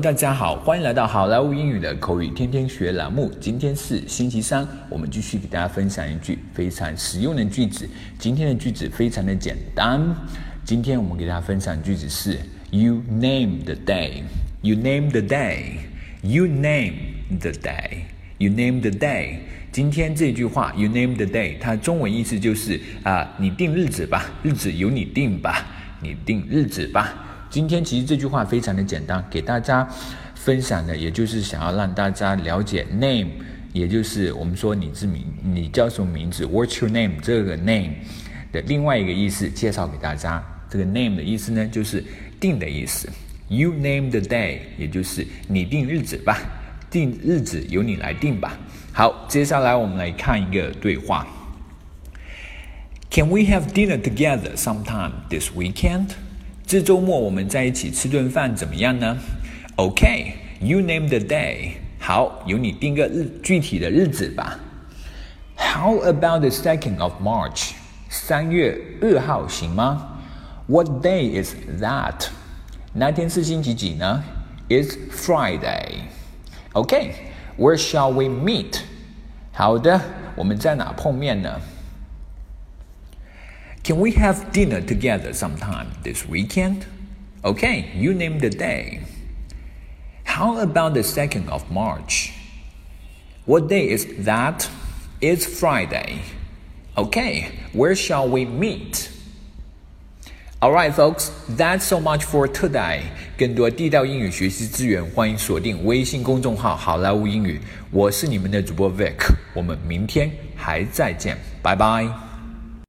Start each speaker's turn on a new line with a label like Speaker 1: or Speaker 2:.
Speaker 1: 大家好，欢迎来到好莱坞英语的口语天天学栏目。今天是星期三，我们继续给大家分享一句非常实用的句子。今天的句子非常的简单。今天我们给大家分享句子是 You name the day. You name the day. You name the day. You name the day. 今天这句话 You name the day，它中文意思就是啊，你定日子吧，日子由你定吧，你定日子吧。今天其实这句话非常的简单，给大家分享的，也就是想要让大家了解 name，也就是我们说你字名，你叫什么名字，What's your name？这个 name 的另外一个意思，介绍给大家。这个 name 的意思呢，就是定的意思。You name the day，也就是你定日子吧，定日子由你来定吧。好，接下来我们来看一个对话。Can we have dinner together sometime this weekend？这周末我们在一起吃顿饭怎么样呢？OK，you name the day。好，由你定个日具体的日子吧。How about the second of March？三月二号行吗？What day is that？那天是星期几呢？It's Friday。OK，where shall we meet？好的，我们在哪碰面呢 ？Can we have dinner together sometime this weekend? Okay, you name the day. How about the 2nd of March? What day is that? It's Friday. Okay, where shall we meet? Alright, folks, that's so much for today. 更多地道英语学习资源，欢迎锁定微信公众号“好莱坞英语”。我是你们的主播 Vic，我们明天还再见，拜拜。